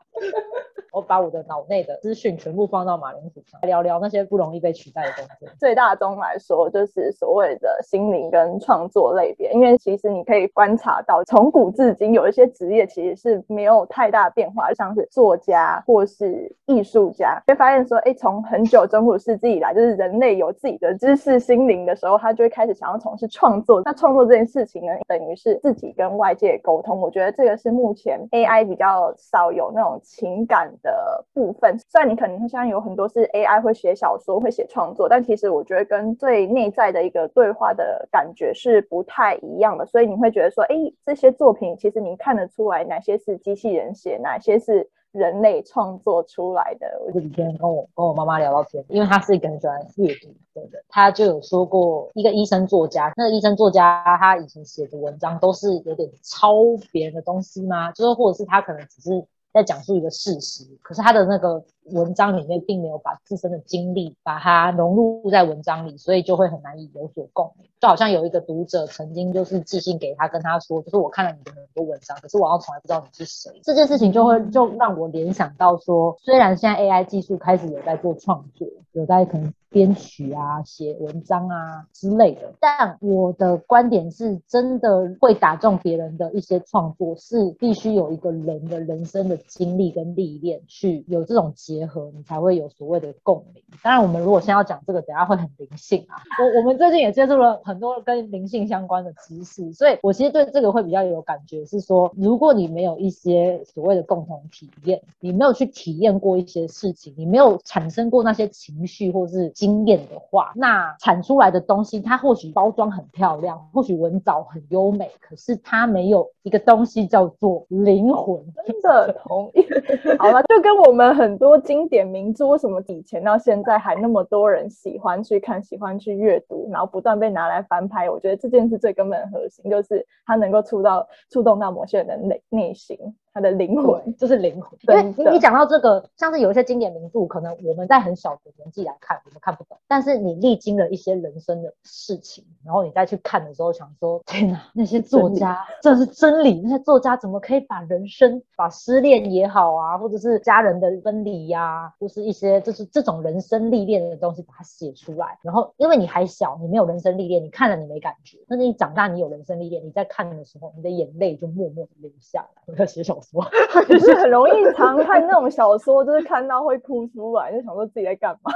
我把我的脑内的资讯全部放到马铃薯上，聊聊那些不容易被取代的东西。最大宗来说，就是所谓的心灵跟创作类别。因为其实你可以观察到，从古至今有一些职业其实是没有太大变化，像是作家或是艺术家。会发现说，哎，从很久中古世纪以来，就是人类有自己的知识心灵的时候，他就会开始想要从事创作。那创作这件事情呢，等于是自己跟外界沟通。我觉得这个是目前 AI 比较少有那种情感。的部分，虽然你可能现在有很多是 AI 会写小说、会写创作，但其实我觉得跟最内在的一个对话的感觉是不太一样的。所以你会觉得说，哎，这些作品其实你看得出来哪些是机器人写，哪些是人类创作出来的。我这几天跟我跟我妈妈聊到天，因为她是一个很喜欢阅读的人，她就有说过，一个医生作家，那个医生作家他以前写的文章都是有点抄别人的东西吗？就是或者是他可能只是。在讲述一个事实，可是他的那个文章里面并没有把自身的经历把它融入在文章里，所以就会很难以有所共鸣。就好像有一个读者曾经就是寄信给他，跟他说，就是我看了你的很多文章，可是我要从来不知道你是谁。这件事情就会就让我联想到说，虽然现在 AI 技术开始有在做创作，有在可能。编曲啊，写文章啊之类的，但我的观点是，真的会打中别人的一些创作，是必须有一个人的人生的经历跟历练去有这种结结合，你才会有所谓的共鸣。当然，我们如果先要讲这个，等下会很灵性啊。我我们最近也接触了很多跟灵性相关的知识，所以我其实对这个会比较有感觉，是说，如果你没有一些所谓的共同体验，你没有去体验过一些事情，你没有产生过那些情绪或是。经验的话，那产出来的东西，它或许包装很漂亮，或许文藻很优美，可是它没有一个东西叫做灵魂。真的同意。好了，就跟我们很多经典名著，为什么以前到现在还那么多人喜欢去看、喜欢去阅读，然后不断被拿来翻拍？我觉得这件事最根本的核心就是它能够触到、触动到某些人的内内心。他的灵魂就是灵魂，因为你你讲到这个，像是有一些经典名著，可能我们在很小的年纪来看，我们看不懂。但是你历经了一些人生的事情，然后你再去看的时候，想说：天哪，那些作家这是真理！那些作家怎么可以把人生、把失恋也好啊，或者是家人的分离呀，或是一些就是这种人生历练的东西，把它写出来。然后因为你还小，你没有人生历练，你看了你没感觉。但是你长大，你有人生历练，你在看的时候，你的眼泪就默默的流下来。我在写小说。就是很容易常看那种小说，就是看到会哭出来，就想说自己在干嘛。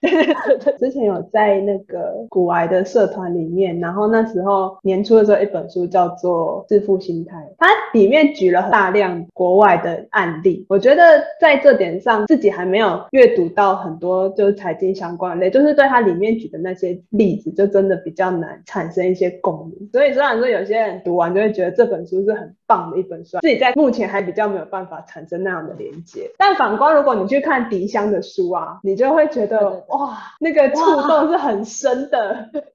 之前有在那个古癌的社团里面，然后那时候年初的时候，一本书叫做《致富心态》，它里面举了大量国外的案例。我觉得在这点上，自己还没有阅读到很多就是财经相关类，就是对它里面举的那些例子，就真的比较难产生一些共鸣。所以虽然说有些人读完就会觉得这本书是很棒的一本书，自己在目前还比较没有办法产生那样的连接。但反观如果你去看迪香的书啊，你就会觉得。哇，那个触动是很深的，对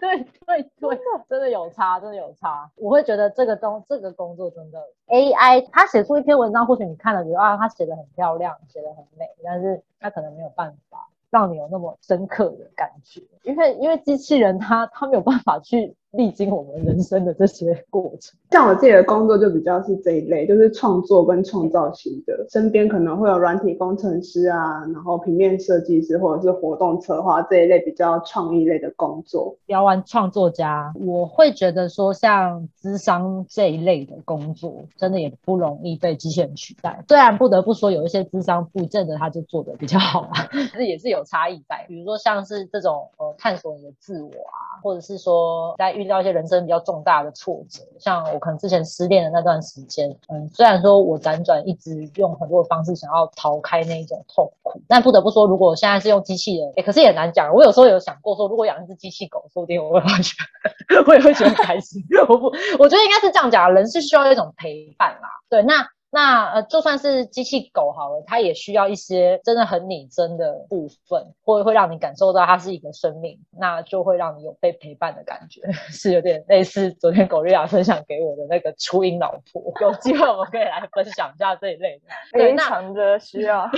对对对，真的有差，真的有差。我会觉得这个东这个工作真的 AI，他写出一篇文章，或许你看了觉得啊，他写的很漂亮，写的很美，但是他可能没有办法让你有那么深刻的感觉，因为因为机器人它它没有办法去。历经我们人生的这些过程，像我自己的工作就比较是这一类，就是创作跟创造型的。身边可能会有软体工程师啊，然后平面设计师或者是活动策划这一类比较创意类的工作。聊完创作家，我会觉得说，像资商这一类的工作，真的也不容易被机器人取代。虽然不得不说，有一些资商不见得他就做的比较好啊，但是也是有差异在。比如说像是这种呃探索你的自我啊，或者是说在遇到一些人生比较重大的挫折，像我可能之前失恋的那段时间，嗯，虽然说我辗转一直用很多的方式想要逃开那一种痛苦，但不得不说，如果现在是用机器人，哎，可是也难讲。我有时候有想过说，如果养一只机器狗，说不定我会发觉，我也会觉得开心。我不，我觉得应该是这样讲，人是需要一种陪伴啦。对，那。那呃，就算是机器狗好了，它也需要一些真的很拟真的部分，会会让你感受到它是一个生命，那就会让你有被陪伴的感觉，是有点类似昨天狗瑞亚分享给我的那个初音老婆。有机会我们可以来分享一下这一类的，非常的需要。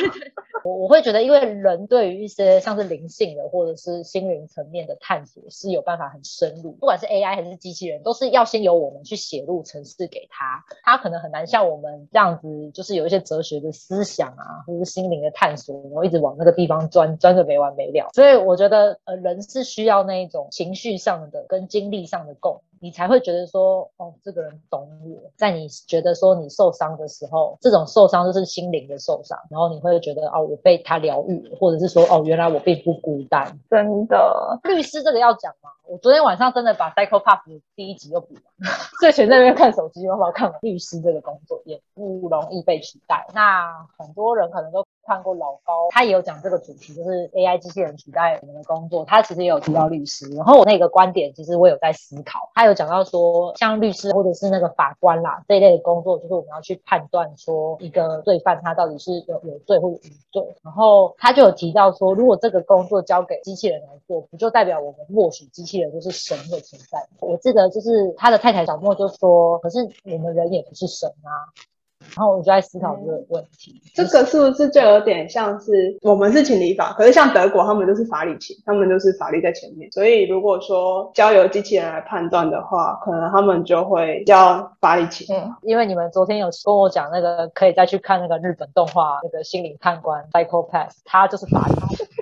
我我会觉得，因为人对于一些像是灵性的或者是心灵层面的探索是有办法很深入，不管是 AI 还是机器人，都是要先由我们去写入程式给他，他可能很难像我们。这样子就是有一些哲学的思想啊，或者是心灵的探索，然后一直往那个地方钻，钻个没完没了。所以我觉得，呃，人是需要那一种情绪上的跟经历上的共。你才会觉得说，哦，这个人懂我。在你觉得说你受伤的时候，这种受伤就是心灵的受伤，然后你会觉得，哦，我被他疗愈了，或者是说，哦，原来我并不孤单。真的，律师这个要讲吗？我昨天晚上真的把《Psycho Pass》第一集又补完，睡前在那边看手机，有没有看完？律师这个工作也不容易被取代。那很多人可能都。看过老高，他也有讲这个主题，就是 AI 机器人取代我们的工作。他其实也有提到律师，然后我那个观点，其实我有在思考。他有讲到说，像律师或者是那个法官啦这一类的工作，就是我们要去判断说一个罪犯他到底是有有罪或无罪。然后他就有提到说，如果这个工作交给机器人来做，不就代表我们默许机器人就是神的存在？我记得就是他的太太小莫就说，可是我们人也不是神啊。然后我就在思考这个问题。这个是不是就有点像是我们是情理法，可是像德国他们就是法理情，他们就是法律在前面。所以如果说交由机器人来判断的话，可能他们就会叫法理情。嗯，因为你们昨天有跟我讲那个，可以再去看那个日本动画那个心灵判官 Psychopath，他就是法理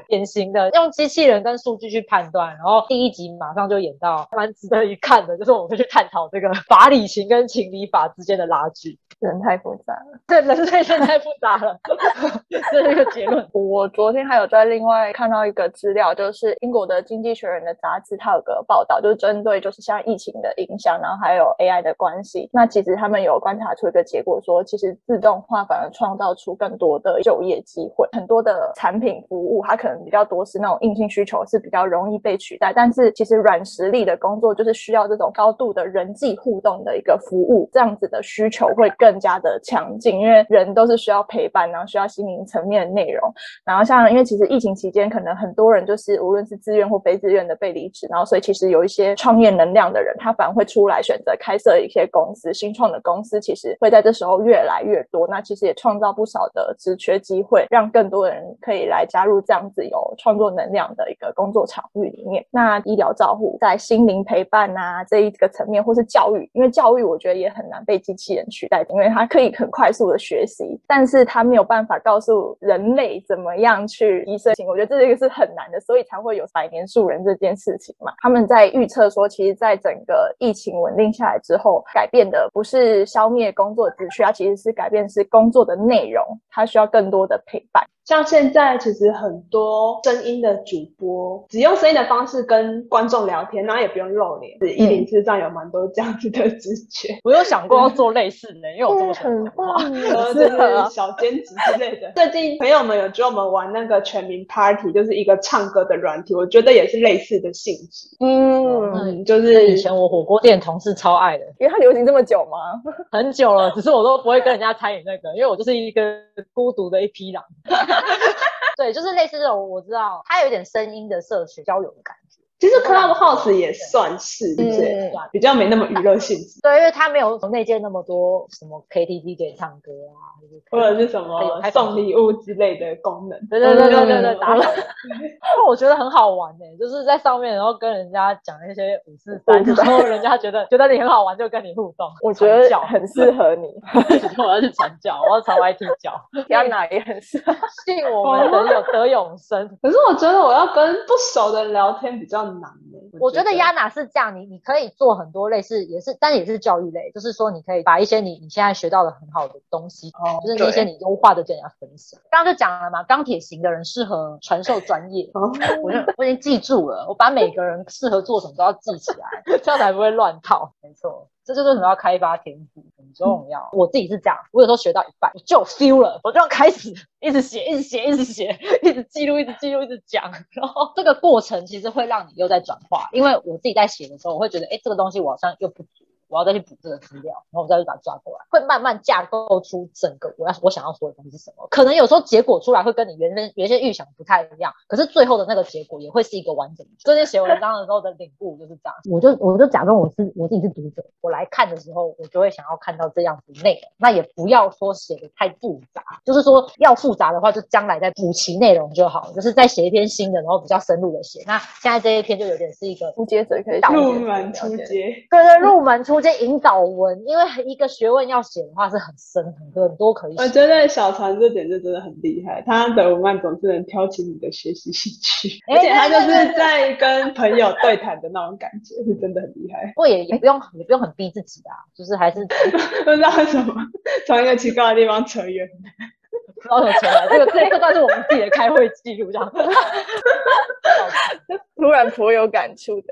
典型的用机器人跟数据去判断。然后第一集马上就演到，蛮值得一看的，就是我们会去探讨这个法理情跟情理法之间的拉锯。人太复杂了。对，人类真的太复杂了，这是一个结论。我昨天还有在另外看到一个资料，就是英国的《经济学人》的杂志，它有个报道，就是针对就是像疫情的影响，然后还有 AI 的关系。那其实他们有观察出一个结果，说其实自动化反而创造出更多的就业机会，很多的产品服务它可比较多是那种硬性需求是比较容易被取代，但是其实软实力的工作就是需要这种高度的人际互动的一个服务，这样子的需求会更加的强劲，因为人都是需要陪伴，然后需要心灵层面的内容。然后像因为其实疫情期间，可能很多人就是无论是自愿或非自愿的被离职，然后所以其实有一些创业能量的人，他反而会出来选择开设一些公司，新创的公司其实会在这时候越来越多。那其实也创造不少的职缺机会，让更多人可以来加入这样子有创作能量的一个工作场域里面。那医疗照护在心灵陪伴啊这一个层面，或是教育，因为教育我觉得也很难被机器人取代，因为它可以很快速的学习，但是它没有办法告诉人类怎么样去提升。我觉得这个是很难的，所以才会有百年树人这件事情嘛。他们在预测说，其实，在整个疫情稳定下来之后，改变的不是消灭工作秩序，它其实是改变是工作的内容，它需要更多的陪伴。像现在其实很多声音的主播，只用声音的方式跟观众聊天，然后也不用露脸。一零四上有蛮多这样子的直觉，我有想过要做类似的，因为我这么喜欢很棒呃，就是小兼职之类的。最近朋友们有教我们玩那个全民 Party，就是一个唱歌的软体，我觉得也是类似的性质。嗯，嗯，就是以前我火锅店同事超爱的，因为它流行这么久吗？很久了，只是我都不会跟人家参与那个，因为我就是一个孤独的一匹狼。对，就是类似这种，我知道它有点声音的社群交友的感觉。其实 Clubhouse 也算是，对不比较没那么娱乐性质，对，因为它没有内建那么多什么 KTV 可以唱歌啊，或者是什么送礼物之类的功能。对对对对对对，嗯打卡。我觉得很好玩呢、就是在上面，然后跟人家讲那些五四三，然后人家觉得觉得你很好玩，就跟你互动。我觉得很适合你，我要去传教，我要传 YT 教，天哪，也很适合。信我们得有得永生。可是我觉得我要跟不熟的人聊天比较难呢、我觉得亚娜是这样，你你可以做很多类似，也是，但也是教育类，就是说你可以把一些你你现在学到的很好的东西，哦就是那些你优化的跟人家分享。刚刚就讲了嘛，钢铁型的人适合传授专业，哦，我就我已经记住了，我把每个人适合做什么都要记起来，这样才不会乱套。没错，这就是为什么要开发天赋，很重要。我自己是这样，我有时候学到一半我就有 feel 了，我就要开始一直写，一直写，一直写，一直记录，一直记录，一直讲。然后这个过程其实会让你又在转化，因为我自己在写的时候，我会觉得，哎，这个东西我好像又不足。我要再去补这个资料，然后我再去把它抓过来，会慢慢架构出整个我要我想要说的东西是什么。可能有时候结果出来会跟你原先原先预想不太一样，可是最后的那个结果也会是一个完整的。最近写文章的时候的领悟就是这样，我就我就假装我是我自己是读者，我来看的时候，我就会想要看到这样子的内容。那也不要说写的太复杂，就是说要复杂的话，就将来再补齐内容就好，就是再写一篇新的，然后比较深入的写。那现在这一篇就有点是一个初阶者可以入门出了解街，对对，入门出街引导文，因为一个学问要写的话是很深很多很多可以写。我觉得小船这点就真的很厉害，他的文案总是能挑起你的学习兴趣，哎而且他就是在跟朋友对谈的那种感觉，是真的很厉害。不过也也不用也不用很逼自己啊，就是还是 不知道为什么从一个奇怪的地方扯远。不知道有钱来。这个 这这段是我们自己的开会记录，这样。突然颇有感触的。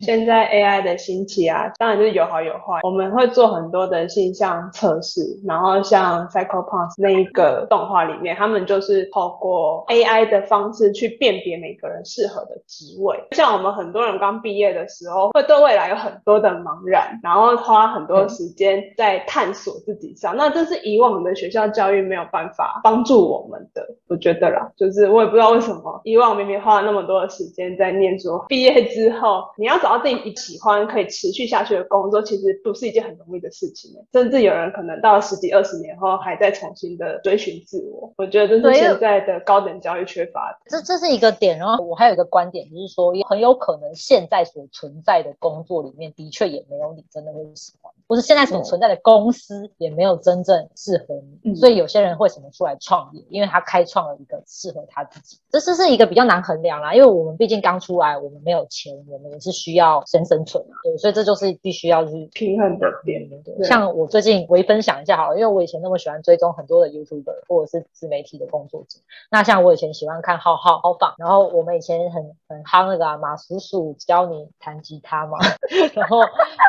现在 AI 的兴起啊，当然就是有好有坏。我们会做很多的性向测试，然后像 Psychopath 那一个动画里面，他们就是透过 AI 的方式去辨别每个人适合的职位。像我们很多人刚毕业的时候，会对未来有很多的茫然，然后花很多时间在探索自己上。那这是以往的学校教育没有办法帮助我们的，我觉得啦，就是我也不知道为什么以往明明花了那么多的时间在念面说，毕业之后你要找到自己喜欢、可以持续下去的工作，其实不是一件很容易的事情。甚至有人可能到了十几二十年后，还在重新的追寻自我。我觉得这是现在的高等教育缺乏的。这这是一个点。然后我还有一个观点，就是说，很有可能现在所存在的工作里面，的确也没有你真的会喜欢，或是现在所存在的公司也没有真正适合你。所以有些人会什么出来创业，因为他开创了一个适合他自己。这是是一个比较难衡量啦，因为我们毕竟刚出来，我们没有钱，我们也是需要先生存啊。对，所以这就是必须要去平衡的点。对像我最近微分享一下好了，因为我以前那么喜欢追踪很多的 YouTuber 或者是自媒体的工作者。那像我以前喜欢看浩浩浩放，然后我们以前很很夯那个马叔叔教你弹吉他嘛。然后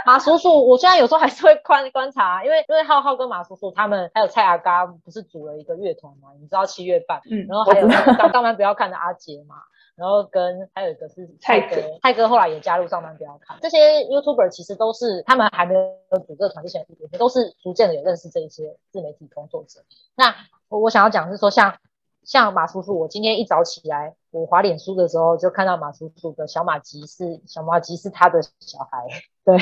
马叔叔，我虽然有时候还是会观观察，因为因为浩浩跟马叔叔他们还有蔡阿嘎不是组了一个乐你知道七月半，嗯，然后还有上班不要看的阿杰嘛。然后跟还有一个是泰哥，泰哥后来也加入上班不要看。这些 YouTuber 其实都是他们还没有组这个团之前，也都是逐渐的有认识这一些自媒体工作者。那我我想要讲是说，像像马叔叔，我今天一早起来，我滑脸书的时候就看到马叔叔的小马吉是小马吉是他的小孩，对，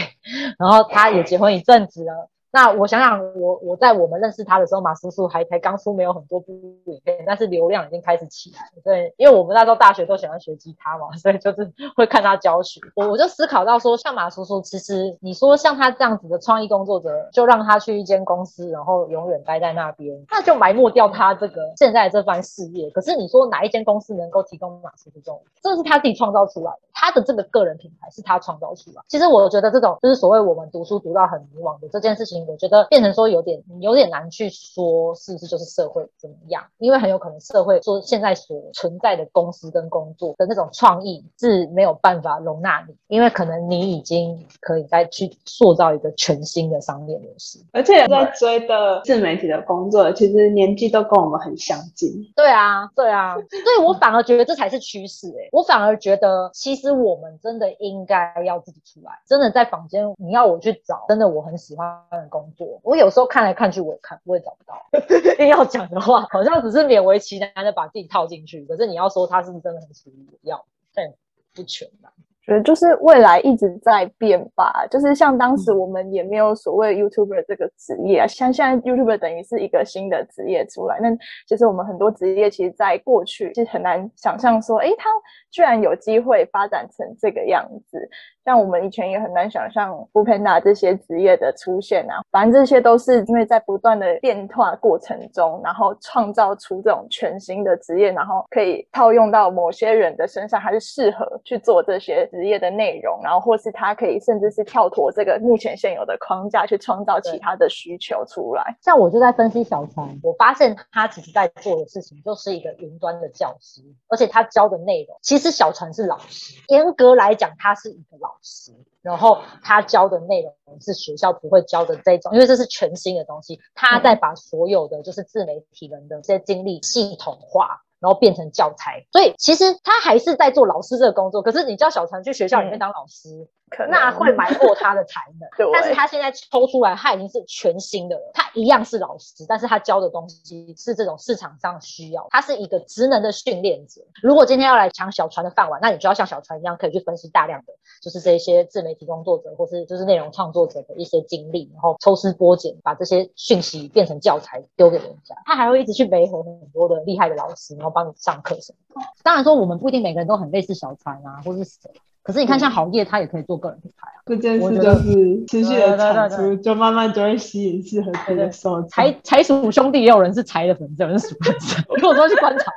然后他也结婚一阵子了。那我想想，我我在我们认识他的时候，马叔叔还才刚出，没有很多部影片，但是流量已经开始起来了。对，因为我们那时候大学都喜欢学吉他嘛，所以就是会看他教学。我我就思考到说，像马叔叔，其实你说像他这样子的创意工作者，就让他去一间公司，然后永远待在那边，那就埋没掉他这个现在这番事业。可是你说哪一间公司能够提供马叔叔这种，这是他自己创造出来的，他的这个个人品牌是他创造出来。其实我觉得这种就是所谓我们读书读到很迷惘的这件事情。我觉得变成说有点有点难去说是不是就是社会怎么样，因为很有可能社会说现在所存在的公司跟工作的那种创意是没有办法容纳你，因为可能你已经可以再去塑造一个全新的商业模式。而且在追的自媒体的工作，其实年纪都跟我们很相近。对啊，对啊，所以我反而觉得这才是趋势哎，我反而觉得其实我们真的应该要自己出来，真的在房间你要我去找，真的我很喜欢工作，我有时候看来看去我也看我也找不到。硬要讲的话，好像只是勉为其难的把自己套进去，可是你要说他是不是真的很属于我要，但不全吧。觉得就是未来一直在变吧，就是像当时我们也没有所谓 YouTuber 这个职业啊，像现在 YouTuber 等于是一个新的职业出来。那其实我们很多职业，其实在过去是很难想象说，哎，他居然有机会发展成这个样子。像我们以前也很难想象 f o o Panda 这些职业的出现啊，反正这些都是因为在不断的变化过程中，然后创造出这种全新的职业，然后可以套用到某些人的身上，还是适合去做这些。职业的内容，然后或是他可以甚至是跳脱这个目前现有的框架，去创造其他的需求出来。像我就在分析小船，我发现他其实在做的事情就是一个云端的教师，而且他教的内容其实小船是老师，严格来讲他是一个老师，然后他教的内容是学校不会教的这种，因为这是全新的东西，他在把所有的就是自媒体人的这些经历系统化。然后变成教材，所以其实他还是在做老师这个工作。可是你叫小陈去学校里面当老师。那会埋没他的才能，但是他现在抽出来，他已经是全新的了。他一样是老师，但是他教的东西是这种市场上需要。他是一个职能的训练者。如果今天要来抢小船的饭碗，那你就要像小船一样，可以去分析大量的，就是这些自媒体工作者或是就是内容创作者的一些经历，然后抽丝剥茧，把这些讯息变成教材丢给人家。他还会一直去媒合很多的厉害的老师，然后帮你上课什么。当然说，我们不一定每个人都很类似小船啊，或是谁。可是你看，像好业，他也可以做个人品牌啊。这件事就是持续的产出，就慢慢就会吸引适合自己的受众。财财鼠兄弟也有人是财的粉丝，有人是鼠粉丝。我有时候去观察，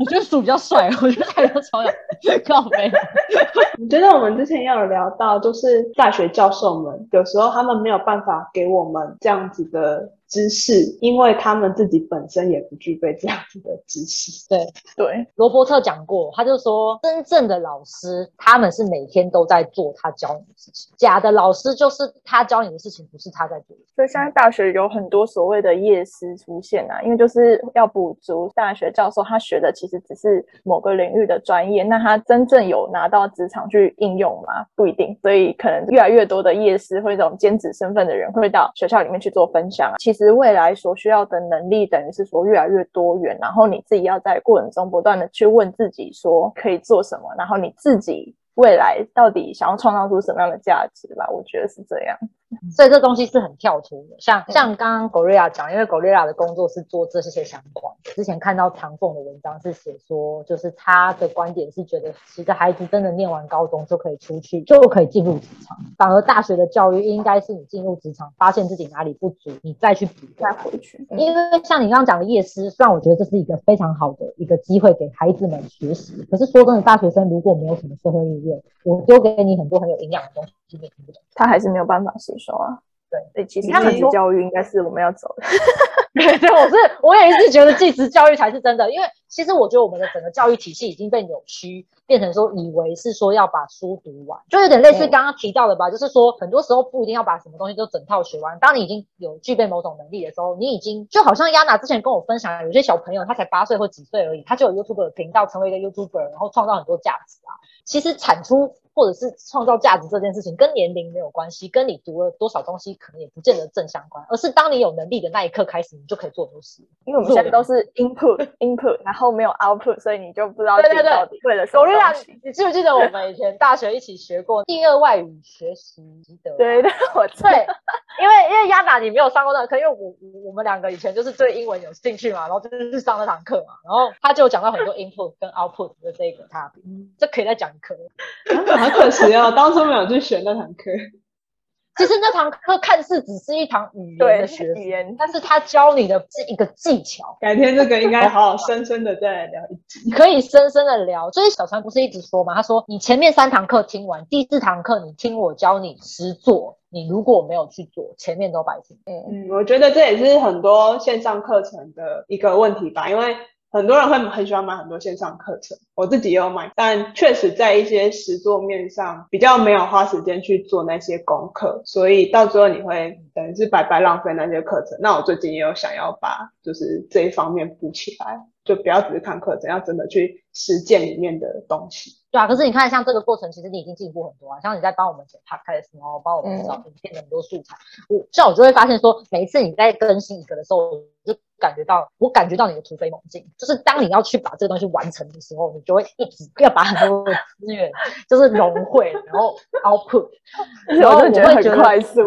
我觉得鼠比较帅，我觉得财都超像靠背。我觉得我们之前也有聊到，就是大学教授们有时候他们没有办法给我们这样子的。知识，因为他们自己本身也不具备这样子的知识。对对，罗伯特讲过，他就说，真正的老师，他们是每天都在做他教你的事情。假的老师就是他教你的事情，不是他在做。所以现在大学有很多所谓的夜师出现啊，因为就是要补足大学教授他学的其实只是某个领域的专业，那他真正有拿到职场去应用吗？不一定。所以可能越来越多的夜师或这种兼职身份的人会到学校里面去做分享啊。其实。其实未来所需要的能力，等于是说越来越多元，然后你自己要在过程中不断的去问自己说可以做什么，然后你自己未来到底想要创造出什么样的价值吧。我觉得是这样。所以这东西是很跳出的，像嗯像刚刚 Gloria 讲，因为 Gloria 的工作是做这些相关的。之前看到唐凤的文章是写说，就是他的观点是觉得，其实孩子真的念完高中就可以出去，就可以进入职场，反而大学的教育应该是你进入职场，发现自己哪里不足，你再去补再。回去，嗯因为像你刚刚讲的夜师，虽然我觉得这是一个非常好的一个机会给孩子们学习，可是说真的，大学生如果没有什么社会历练，我丢给你很多很有营养的东西，你也听不懂。他还是没有办法吸收啊。对对，其实继职教育应该是我们要走的。对对，我是我也一直觉得继职教育才是真的，因为其实我觉得我们的整个教育体系已经被扭曲，变成说以为是说要把书读完，就有点类似刚刚提到的吧，就是说很多时候不一定要把什么东西都整套学完。当你已经有具备某种能力的时候，你已经就好像亚娜之前跟我分享，有些小朋友他才八岁或几岁而已，他就有 YouTube 的频道，成为一个 YouTuber，然后创造很多价值啊。其实产出或者是创造价值这件事情跟年龄没有关系，跟你读了多少东西可能也不见得正相关，而是当你有能力的那一刻开始，你就可以做很多事。因为我们现在都是 input input，然后没有 output，所以你就不知道对对对自己到底为了什么。你记不记得我们以前大学一起学过第二外语学习的？对对，我知道对，因为因为亚娜你没有上过那个课，因为我我我们两个以前就是对英文有兴趣嘛，然后就是上那堂课嘛，然后他就讲到很多 input 跟 output 的这个差别，这可以再讲一课。好可惜哦，当初没有去选那堂课。其实那堂课看似只是一堂语言的学习语言但是他教你的是一个技巧，改天这个应该好好深深的再来聊一集。可以深深的聊。所以小川不是一直说嘛，他说你前面三堂课听完，第四堂课你听我教你实做，你如果没有去做，前面都白听。嗯，嗯，我觉得这也是很多线上课程的一个问题吧，因为很多人会很喜欢买很多线上课程，我自己也有买，但确实在一些实作面上比较没有花时间去做那些功课，所以到最后你会等于是白白浪费那些课程。那我最近也有想要把就是这一方面补起来，就不要只是看课程，要真的去实践里面的东西。对啊，可是你看，像这个过程，其实你已经进步很多啊。像你在帮我们剪 podcast，然后帮我们找影片的很多素材，我像我就会发现说，每一次你在更新一个的时候，我就感觉到，我感觉到你的突飞猛进。就是当你要去把这个东西完成的时候，你就会一直要把很多的资源 就是融汇，然后 output，然后我会觉得很快速。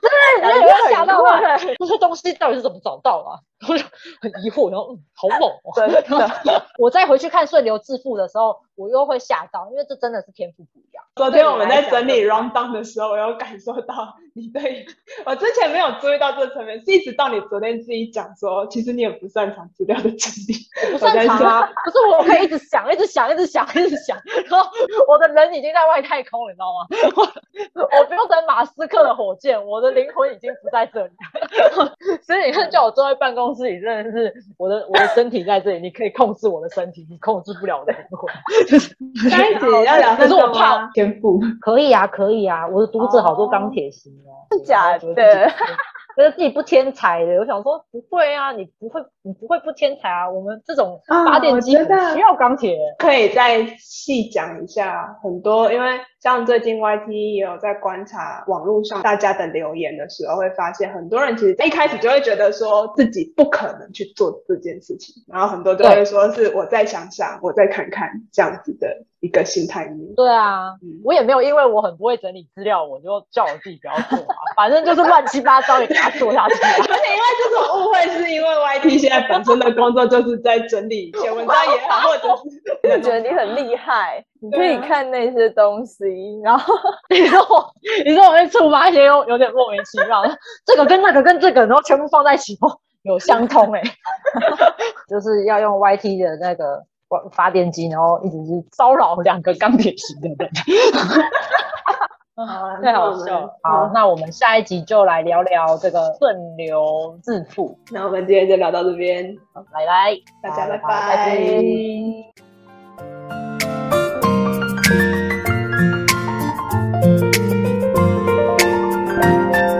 对，然后你会吓到哇！这些东西到底是怎么找到啊？我就很疑惑，然后嗯，好猛哦！真的，我再回去看顺流致富的时候，我又会吓到，因为这真的是天赋不一样。昨天我们在整理 round down 的时候，我有感受到你对我之前没有注意到这层面，是一直到你昨天自己讲说，其实你也不擅长资料的整理。我不擅长啊，可是我可以 一直想，一直想，一直想，一直想，然后我的人已经在外太空了，你知道吗？我 我不用等马斯克的火箭，我的灵魂已经不在这里。所以你看，叫我坐在办公室里，真的是我的我的身体在这里，你可以控制我的身体，你控制不了我的灵魂。下一集要聊可是我怕怕天赋，可以啊，可以啊，我的读者好多钢铁心哦，是假的觉得自己不天才的，我想说不会啊，你不会，你不会不天才啊。我们这种啊发电机需要钢铁。可以再细讲一下很多，因为像最近 YT 也有在观察网络上大家的留言的时候，会发现很多人其实一开始就会觉得说自己不可能去做这件事情，然后很多就会说是我再想想，我再看看这样子的一个心态面。对啊，嗯我也没有因为我很不会整理资料，我就叫我自己不要做啊，反正就是乱七八糟也给它做下去啊。而且因为这种误会，是因为 YT 现在本身的工作就是在整理一些文章也好，或者是 我觉得你很厉害，你可以看那些东西，然后 你说我，你说我会触发一些有有点莫名其妙，这个跟那个跟这个，然后全部放在一起哦，有相通哎、就是要用 YT 的那个发发电机，然后一直是骚扰两个钢铁型的人。啊太好笑了。好，那我们下一集就来聊聊这个顺流致富。那我们今天就聊到这边，拜拜，大家拜拜